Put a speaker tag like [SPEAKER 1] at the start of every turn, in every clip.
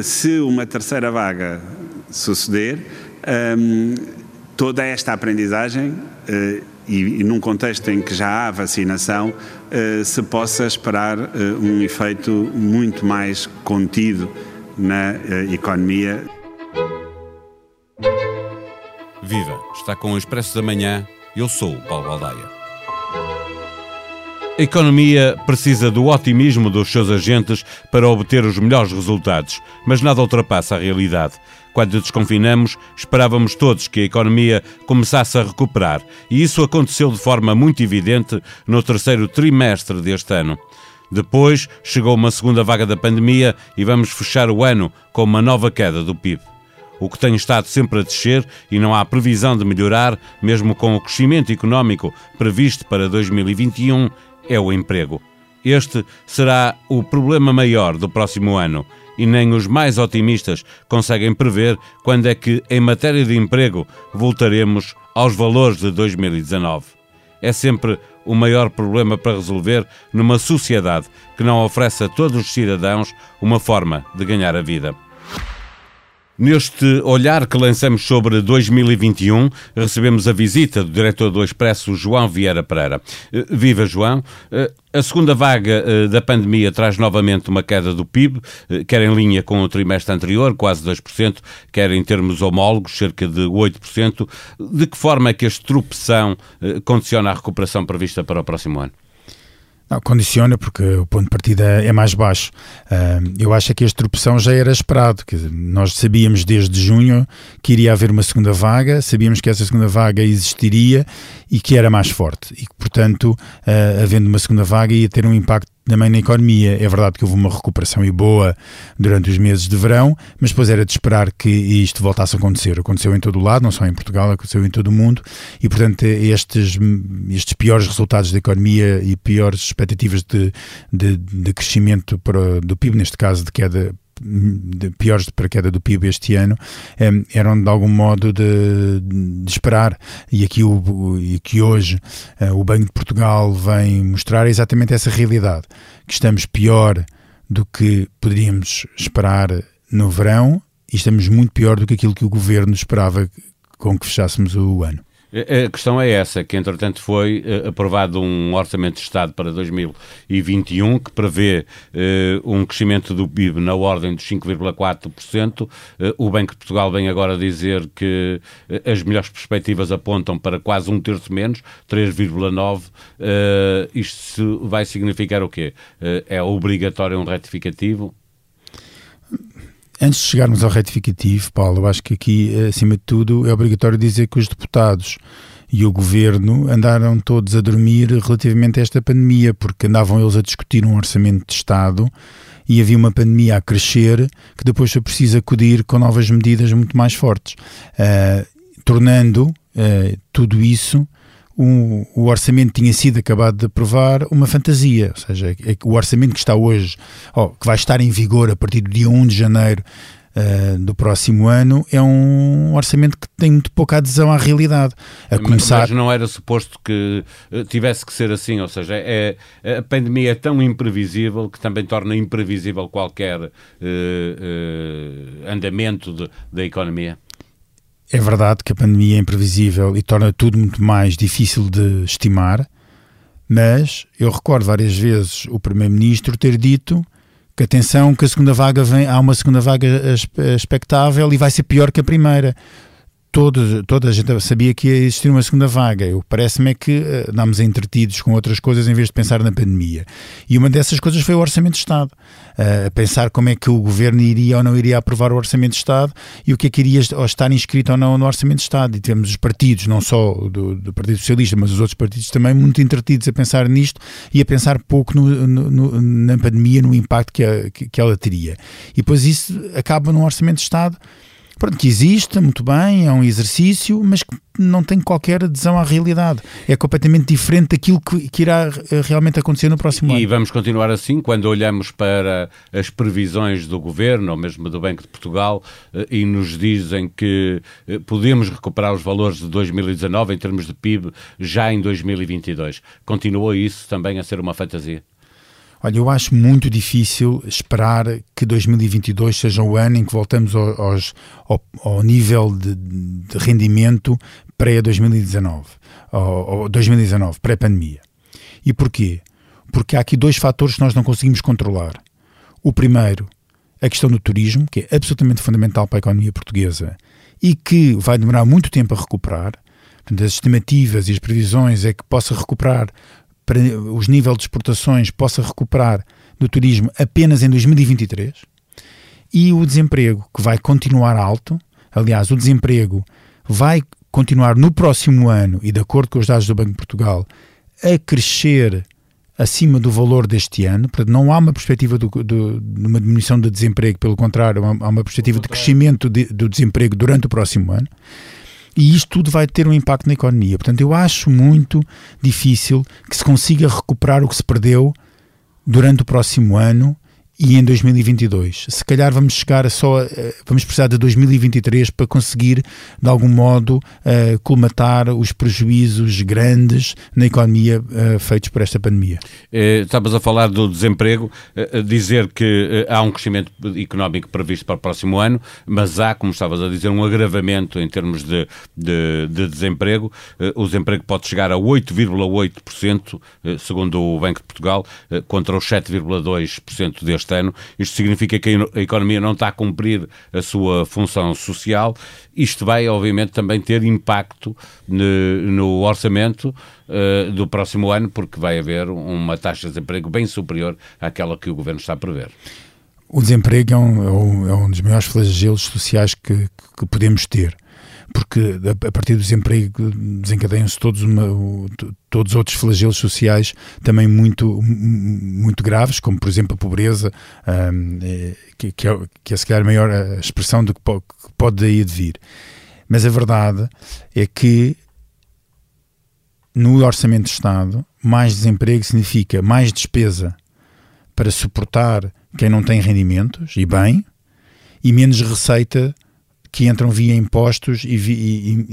[SPEAKER 1] Se uma terceira vaga suceder, um, toda esta aprendizagem uh, e, e, num contexto em que já há vacinação, uh, se possa esperar uh, um efeito muito mais contido na economia.
[SPEAKER 2] Viva! Está com o Expresso da Manhã. Eu sou o Paulo Baldaia. A economia precisa do otimismo dos seus agentes para obter os melhores resultados, mas nada ultrapassa a realidade. Quando desconfinamos, esperávamos todos que a economia começasse a recuperar, e isso aconteceu de forma muito evidente no terceiro trimestre deste ano. Depois chegou uma segunda vaga da pandemia e vamos fechar o ano com uma nova queda do PIB. O que tem estado sempre a descer e não há previsão de melhorar, mesmo com o crescimento económico previsto para 2021, é o emprego. Este será o problema maior do próximo ano e nem os mais otimistas conseguem prever quando é que, em matéria de emprego, voltaremos aos valores de 2019. É sempre o maior problema para resolver numa sociedade que não oferece a todos os cidadãos uma forma de ganhar a vida. Neste olhar que lançamos sobre 2021, recebemos a visita do diretor do Expresso, João Vieira Pereira. Eh, viva, João. Eh, a segunda vaga eh, da pandemia traz novamente uma queda do PIB, quer em linha com o trimestre anterior, quase 2%, quer em termos homólogos, cerca de 8%. De que forma é que a estrupeção condiciona a recuperação prevista para o próximo ano?
[SPEAKER 3] Não, condiciona porque o ponto de partida é mais baixo. Eu acho que esta opção já era esperado. Nós sabíamos desde junho que iria haver uma segunda vaga, sabíamos que essa segunda vaga existiria e que era mais forte. E que, portanto, uh, havendo uma segunda vaga, ia ter um impacto também na economia. É verdade que houve uma recuperação e boa durante os meses de verão, mas depois era de esperar que isto voltasse a acontecer. Aconteceu em todo o lado, não só em Portugal, aconteceu em todo o mundo e, portanto, estes, estes piores resultados da economia e piores expectativas de, de, de crescimento para, do PIB, neste caso de queda de, piores para a queda do PIB este ano eh, eram de algum modo de, de esperar e aqui o, e que hoje eh, o Banco de Portugal vem mostrar exatamente essa realidade que estamos pior do que poderíamos esperar no verão e estamos muito pior do que aquilo que o governo esperava com que fechássemos o ano.
[SPEAKER 2] A questão é essa, que entretanto foi uh, aprovado um orçamento de Estado para 2021 que prevê uh, um crescimento do PIB na ordem dos 5,4%. Uh, o Banco de Portugal vem agora dizer que as melhores perspectivas apontam para quase um terço menos, 3,9%. isto vai significar o quê? é obrigatório um retificativo?
[SPEAKER 3] Antes de chegarmos ao retificativo, Paulo, eu acho que aqui, acima de tudo, é obrigatório dizer que os deputados e o governo andaram todos a dormir relativamente a esta pandemia, porque andavam eles a discutir um orçamento de Estado e havia uma pandemia a crescer que depois foi preciso acudir com novas medidas muito mais fortes, uh, tornando uh, tudo isso o, o, orçamento tinha sido acabado de aprovar uma fantasia, ou seja, é o orçamento que está hoje, oh, que vai estar em vigor a partir do dia 1 de janeiro uh, do próximo ano, é um orçamento que tem muito pouca adesão à realidade.
[SPEAKER 2] A começar... Mas não era suposto que eh, tivesse que ser assim, ou seja, é, a pandemia é tão imprevisível que também torna imprevisível qualquer uh, uh, andamento de, da economia.
[SPEAKER 3] É verdade que a pandemia é imprevisível e torna tudo muito mais difícil de estimar, mas eu recordo várias vezes o Primeiro-Ministro ter dito que atenção que a segunda vaga vem, há uma segunda vaga expectável e vai ser pior que a primeira toda a gente sabia que ia existir uma segunda vaga. Eu parece-me é que uh, andámos entretidos com outras coisas em vez de pensar na pandemia. E uma dessas coisas foi o Orçamento de Estado. Uh, pensar como é que o governo iria ou não iria aprovar o Orçamento de Estado e o que é que iria estar inscrito ou não no Orçamento de Estado. E tivemos os partidos, não só do, do Partido Socialista, mas os outros partidos também, muito entretidos a pensar nisto e a pensar pouco no, no, na pandemia, no impacto que, a, que ela teria. E depois isso acaba num Orçamento de Estado pronto, que existe, muito bem, é um exercício, mas que não tem qualquer adesão à realidade. É completamente diferente daquilo que, que irá eh, realmente acontecer no próximo
[SPEAKER 2] e
[SPEAKER 3] ano.
[SPEAKER 2] E vamos continuar assim quando olhamos para as previsões do Governo, ou mesmo do Banco de Portugal, eh, e nos dizem que eh, podemos recuperar os valores de 2019 em termos de PIB já em 2022. Continua isso também a ser uma fantasia?
[SPEAKER 3] Olha, eu acho muito difícil esperar que 2022 seja o ano em que voltamos aos, ao, ao, nível de, de rendimento pré-2019, ou 2019, pré-pandemia. E porquê? Porque há aqui dois fatores que nós não conseguimos controlar. O primeiro, a questão do turismo, que é absolutamente fundamental para a economia portuguesa e que vai demorar muito tempo a recuperar. Portanto, as estimativas e as previsões é que possa recuperar para os níveis de exportações possa recuperar do turismo apenas em 2023 e o desemprego que vai continuar alto, aliás, o desemprego vai continuar no próximo ano e de acordo com os dados do Banco de Portugal a crescer acima do valor deste ano, portanto não há uma perspectiva do, do, de uma diminuição do desemprego, pelo contrário, há uma perspectiva de crescimento de, do desemprego durante o próximo ano e isto tudo vai ter um impacto na economia. Portanto, eu acho muito difícil que se consiga recuperar o que se perdeu durante o próximo ano e em 2022. Se calhar vamos chegar só, eh, vamos precisar de 2023 para conseguir, de algum modo, uh, colmatar os prejuízos grandes na economia uh, feitos por esta pandemia.
[SPEAKER 2] Estavas a falar do desemprego, dizer que há um crescimento económico previsto para o próximo ano, mas há, como estavas a dizer, um agravamento em termos de, de, de desemprego. o desemprego pode chegar a 8,8%, segundo o Banco de Portugal, contra os 7,2% deste este ano. Isto significa que a economia não está a cumprir a sua função social. Isto vai, obviamente, também ter impacto no orçamento uh, do próximo ano, porque vai haver uma taxa de desemprego bem superior àquela que o governo está a prever.
[SPEAKER 3] O desemprego é um, é um, é dos maiores flagelos sociais que, que podemos ter porque a partir do desemprego desencadeiam-se todos, uma, todos outros flagelos sociais também muito, muito graves, como por exemplo a pobreza, é, que, que, é, que é se calhar a maior expressão do que pode daí advir. Mas a verdade é que no orçamento de Estado, mais desemprego significa mais despesa para suportar quem não tem rendimentos, e bem, e menos receita que entram via impostos e, e,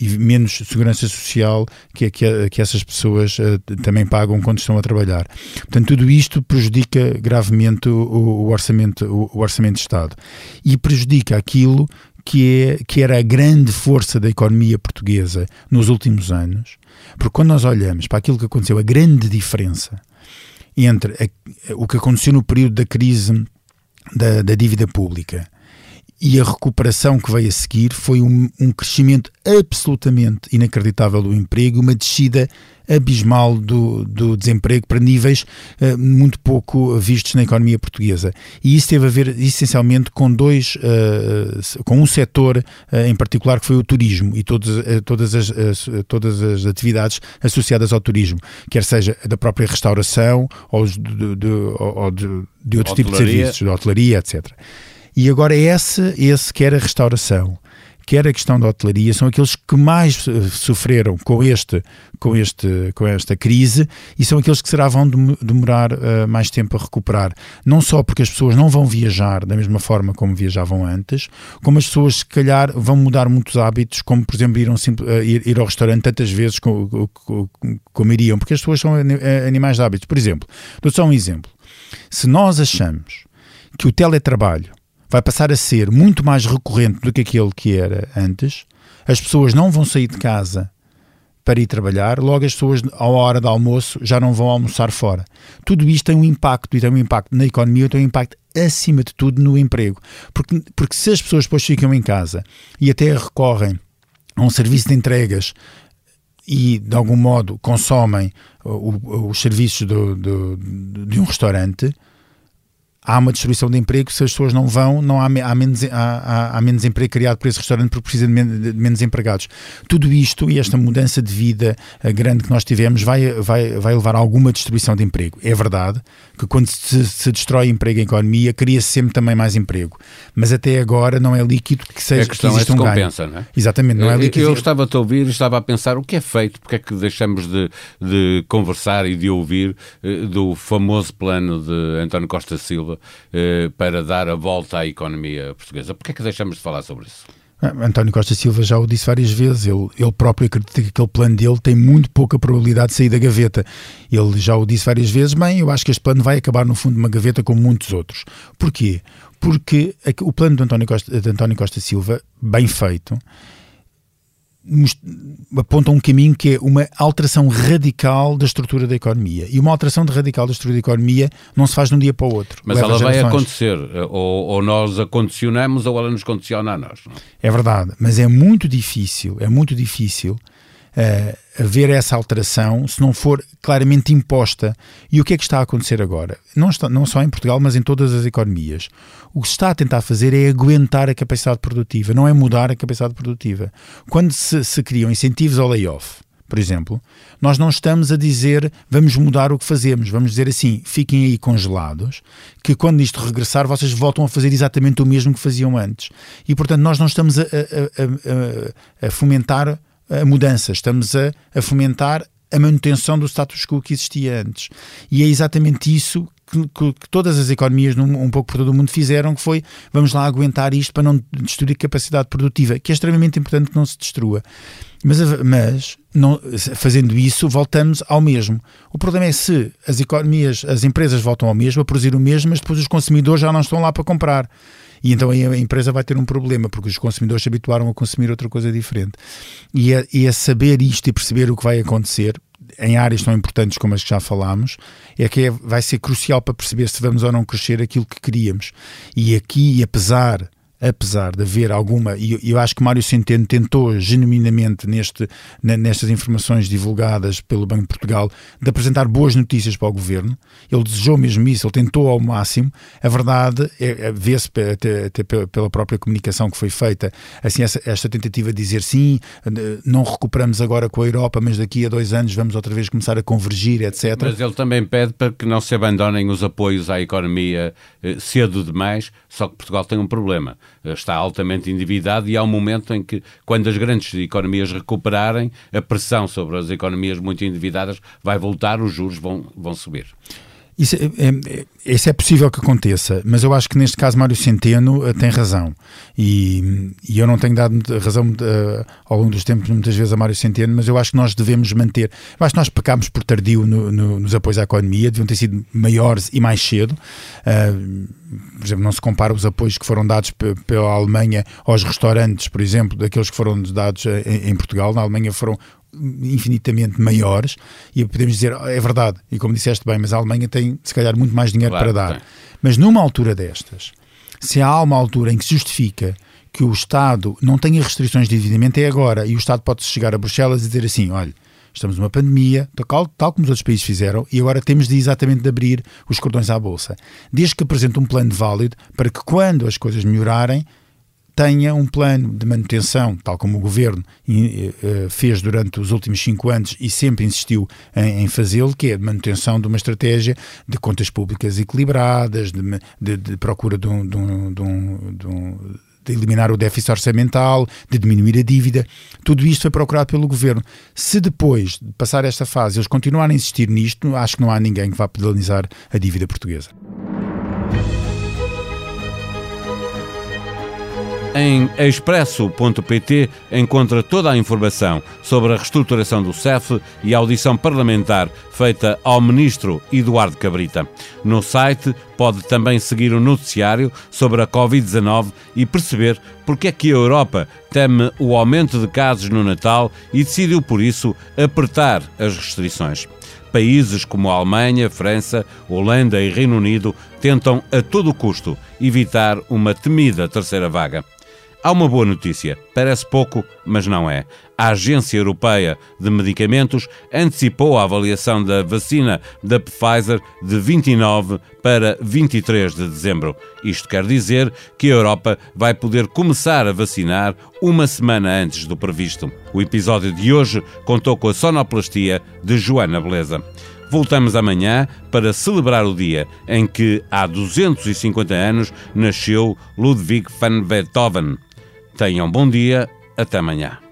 [SPEAKER 3] e, e menos segurança social que, que, que essas pessoas uh, também pagam quando estão a trabalhar. Portanto, tudo isto prejudica gravemente o, o orçamento, o, o, orçamento de Estado e prejudica aquilo que, é, que era a grande força da economia portuguesa nos últimos anos, porque quando nós olhamos para aquilo que aconteceu, a grande diferença entre a, o que aconteceu no período da crise da, da dívida pública e a recuperação que veio a seguir foi um, um, crescimento absolutamente inacreditável do emprego, uma descida abismal do, do desemprego para níveis uh, muito pouco vistos na economia portuguesa. E isso teve a ver essencialmente com dois, uh, com um setor uh, em particular que foi o turismo e todos, todas, as, todas as atividades associadas ao turismo, quer seja da própria restauração ou de, de, ou de, de outros tipos de serviços, de hotelaria, etc. E agora esse, esse quer a restauração, quer a questão da hotelaria, são aqueles que mais sofreram com, este, com, este, com esta crise e são aqueles que será vão demorar uh, mais tempo a recuperar. Não só porque as pessoas não vão viajar da mesma forma como viajavam antes, como as pessoas, se calhar, vão mudar muitos hábitos, como, por exemplo, ir, uh, ir, ir ao restaurante tantas vezes como, como iriam, porque as pessoas são animais de hábitos. Por exemplo, dou só um exemplo. Se nós achamos que o teletrabalho vai passar a ser muito mais recorrente do que aquele que era antes. As pessoas não vão sair de casa para ir trabalhar, logo as pessoas, à hora do almoço, já não vão almoçar fora. Tudo isto tem um impacto, e tem um impacto na economia, tem um impacto, acima de tudo, no emprego. Porque, porque se as pessoas depois ficam em casa e até recorrem a um serviço de entregas e, de algum modo, consomem os serviços do, do, de um restaurante, há uma destruição de emprego, se as pessoas não vão, não há, há, menos, há, há, menos emprego criado por esse restaurante porque precisa de, de, menos empregados. Tudo isto e esta mudança de vida eh, grande que nós tivemos vai, vai, vai levar a alguma destruição de emprego. É verdade que quando se, se destrói emprego em economia, cria-se sempre também mais emprego. Mas até agora não é líquido que seja
[SPEAKER 2] a questão
[SPEAKER 3] que é se
[SPEAKER 2] um compensa, ganho. não é?
[SPEAKER 3] Exatamente, não é líquido.
[SPEAKER 2] Eu estava-te a ouvir e estava a pensar o que é feito, porque é que deixamos de, de conversar e de ouvir eh, do famoso plano de António Costa Silva eh, para dar a volta à economia portuguesa. Porquê é que deixamos de falar sobre isso?
[SPEAKER 3] Ah, António Costa Silva já o disse várias vezes, ele, ele próprio acredita que aquele plano dele tem muito pouca probabilidade de sair da gaveta. Ele já o disse várias vezes, bem, eu acho que este plano vai acabar no fundo de uma gaveta como muitos outros. Porquê? Porque o plano de António Costa, de António Costa Silva, bem feito, aponta um caminho que é uma alteração radical da estrutura da economia. E uma alteração de radical da estrutura da economia não se faz de um dia para o outro.
[SPEAKER 2] Mas ela vai acontecer. Ou, ou, nós a condicionamos ou ela nos condiciona a nós.
[SPEAKER 3] É? é verdade, mas é muito difícil, é muito difícil uh, haver essa alteração se não for claramente imposta. E o que é que está a acontecer agora? Não, está, não só em Portugal, mas em todas as economias. O que se está a tentar fazer é aguentar a capacidade produtiva, não é mudar a capacidade produtiva. Quando se, se criam incentivos ao layoff, por exemplo, nós não estamos a dizer vamos mudar o que fazemos, vamos dizer assim, fiquem aí congelados, que quando isto regressar vocês voltam a fazer exatamente o mesmo que faziam antes. E portanto nós não estamos a, a, a, a fomentar a mudança, estamos a, a fomentar a manutenção do status quo que existia antes. E é exatamente isso que, que, todas as economias num, um pouco por todo o mundo fizeram, que foi vamos lá aguentar isto para não destruir capacidade produtiva, que é extremamente importante que não se destrua. Mas, mas não, fazendo isso, voltamos ao mesmo. O problema é se as economias, as empresas voltam ao mesmo, a produzir o mesmo, mas depois os consumidores já não estão lá para comprar. E então a empresa vai ter um problema, porque os consumidores se habituaram a consumir outra coisa diferente. E a, e a saber isto e perceber o que vai acontecer, em áreas tão importantes como as que já falámos, é que é, vai ser crucial para perceber se vamos ou não crescer aquilo que queríamos. E aqui, apesar apesar de haver alguma, e eu acho que Mário Centeno tentou genuinamente neste, nestas informações divulgadas pelo Banco de Portugal de apresentar boas notícias para o governo. Ele desejou mesmo isso, ele tentou ao máximo. A verdade é, é vê-se até, pela própria comunicação que foi feita, assim, essa, esta tentativa de dizer sim, não recuperamos agora com a Europa, mas daqui a dois anos vamos outra vez começar a convergir, etc.
[SPEAKER 2] Mas ele também pede para que não se abandonem os apoios à economia eh, cedo demais, só que Portugal tem um problema está altamente endividado e há um momento em que, quando as grandes economias recuperarem, a pressão sobre as economias muito endividadas vai voltar, os juros vão, vão subir.
[SPEAKER 3] Isso é, é, isso é possível que aconteça, mas eu acho que neste caso Mário Centeno uh, tem razão. E, e, eu não tenho dado razão uh, ao longo dos tempos, muitas vezes, a Mário Centeno, mas eu acho que nós devemos manter. Eu acho que nós pecámos por tardio no, no, nos apoios à economia, deviam ter sido maiores e mais cedo. Uh, por exemplo, não se compara os apoios que foram dados pela Alemanha aos restaurantes, por exemplo, daqueles que foram dados em, em Portugal. Na Alemanha foram infinitamente maiores e podemos dizer, é verdade, e como disseste bem, mas a Alemanha tem se calhar muito mais dinheiro claro, para dar. Tem. Mas numa altura destas, se há uma altura em que se justifica que o Estado não tenha restrições de endividamento, é agora, e o Estado pode chegar a Bruxelas e dizer assim, olha, estamos numa pandemia, tal, tal como os outros países fizeram, e agora temos de exatamente de abrir os cordões à Bolsa. Desde que apresente um plano válido para que quando as coisas melhorarem, tenha um plano de manutenção, tal como o governo eh, fez durante os últimos cinco anos e sempre insistiu em, fazê-lo, que é a manutenção de uma estratégia de contas públicas equilibradas, de, de, de procura de um, de, um, de, um, de eliminar o déficit orçamental, de diminuir a dívida. Tudo isto foi procurado pelo governo. Se depois de passar esta fase eles continuarem a insistir nisto, acho que não há ninguém que vá penalizar a dívida portuguesa.
[SPEAKER 2] Em expresso.pt encontra toda a informação sobre a reestruturação do CEF e a audição parlamentar feita ao ministro Eduardo Cabrita. No site pode também seguir o noticiário sobre a Covid-19 e perceber porque é que a Europa teme o aumento de casos no Natal e decidiu por isso apertar as restrições. Países como a Alemanha, França, Holanda e Reino Unido tentam a todo custo evitar uma temida terceira vaga. Há uma boa notícia. Parece pouco, mas não é. A Agência Europeia de Medicamentos antecipou a avaliação da vacina da Pfizer de 29 para 23 de dezembro. Isto quer dizer que a Europa vai poder começar a vacinar uma semana antes do previsto. O episódio de hoje contou com a sonoplastia de Joana Beleza. Voltamos amanhã para celebrar o dia em que, há 250 anos, nasceu Ludwig van Beethoven. Tenham bom dia, até amanhã.